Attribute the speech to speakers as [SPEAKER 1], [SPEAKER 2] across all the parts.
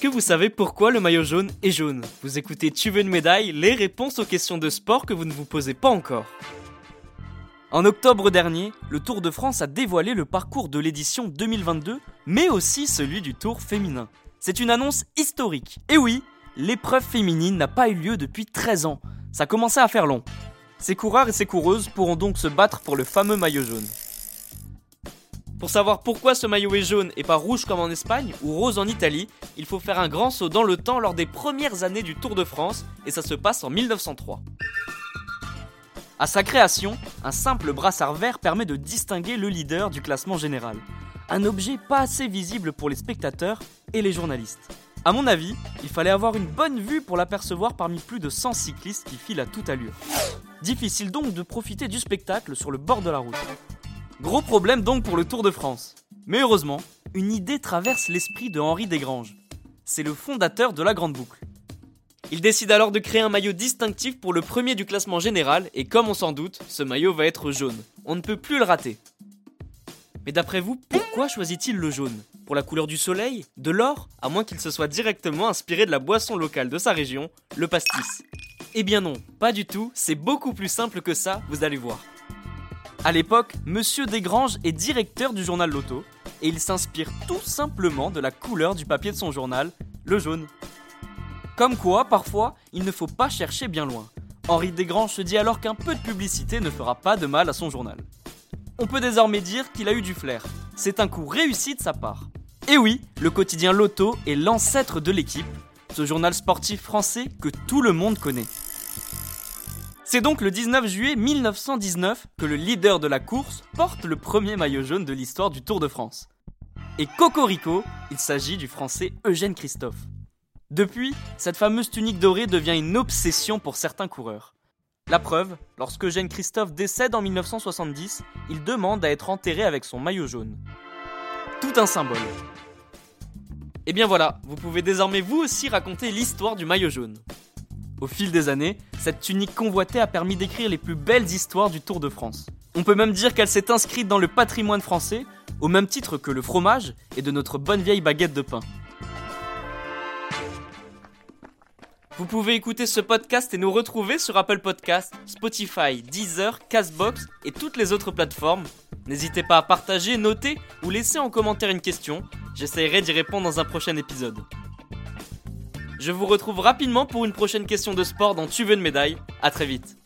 [SPEAKER 1] Est-ce que vous savez pourquoi le maillot jaune est jaune Vous écoutez Tu veux une médaille Les réponses aux questions de sport que vous ne vous posez pas encore. En octobre dernier, le Tour de France a dévoilé le parcours de l'édition 2022, mais aussi celui du Tour féminin. C'est une annonce historique. Et oui, l'épreuve féminine n'a pas eu lieu depuis 13 ans. Ça commençait à faire long. Ces coureurs et ces coureuses pourront donc se battre pour le fameux maillot jaune. Pour savoir pourquoi ce maillot est jaune et pas rouge comme en Espagne ou rose en Italie, il faut faire un grand saut dans le temps lors des premières années du Tour de France et ça se passe en 1903. À sa création, un simple brassard vert permet de distinguer le leader du classement général. Un objet pas assez visible pour les spectateurs et les journalistes. À mon avis, il fallait avoir une bonne vue pour l'apercevoir parmi plus de 100 cyclistes qui filent à toute allure. Difficile donc de profiter du spectacle sur le bord de la route. Gros problème donc pour le Tour de France. Mais heureusement, une idée traverse l'esprit de Henri Desgranges. C'est le fondateur de la Grande Boucle. Il décide alors de créer un maillot distinctif pour le premier du classement général et comme on s'en doute, ce maillot va être jaune. On ne peut plus le rater. Mais d'après vous, pourquoi choisit-il le jaune? Pour la couleur du soleil? De l'or? À moins qu'il se soit directement inspiré de la boisson locale de sa région, le pastis. Eh bien non, pas du tout, c'est beaucoup plus simple que ça, vous allez voir. À l'époque, Monsieur Desgranges est directeur du journal Loto et il s'inspire tout simplement de la couleur du papier de son journal, le jaune. Comme quoi, parfois, il ne faut pas chercher bien loin. Henri Desgranges se dit alors qu'un peu de publicité ne fera pas de mal à son journal. On peut désormais dire qu'il a eu du flair. C'est un coup réussi de sa part. Et oui, le quotidien Loto est l'ancêtre de l'équipe, ce journal sportif français que tout le monde connaît. C'est donc le 19 juillet 1919 que le leader de la course porte le premier maillot jaune de l'histoire du Tour de France. Et Cocorico, il s'agit du français Eugène Christophe. Depuis, cette fameuse tunique dorée devient une obsession pour certains coureurs. La preuve, lorsque Eugène Christophe décède en 1970, il demande à être enterré avec son maillot jaune. Tout un symbole. Et bien voilà, vous pouvez désormais vous aussi raconter l'histoire du maillot jaune. Au fil des années, cette tunique convoitée a permis d'écrire les plus belles histoires du Tour de France. On peut même dire qu'elle s'est inscrite dans le patrimoine français, au même titre que le fromage et de notre bonne vieille baguette de pain. Vous pouvez écouter ce podcast et nous retrouver sur Apple Podcasts, Spotify, Deezer, Castbox et toutes les autres plateformes. N'hésitez pas à partager, noter ou laisser en commentaire une question. J'essaierai d'y répondre dans un prochain épisode. Je vous retrouve rapidement pour une prochaine question de sport dans Tu veux une médaille. À très vite.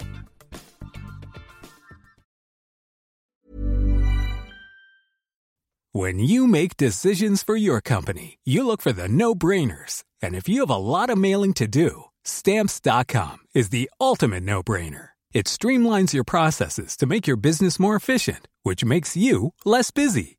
[SPEAKER 2] When you make decisions for your company, you look for the no-brainers. And if you have a lot of mailing to do, stamps.com is the ultimate no-brainer. It streamlines your processes to make your business more efficient, which makes you less busy.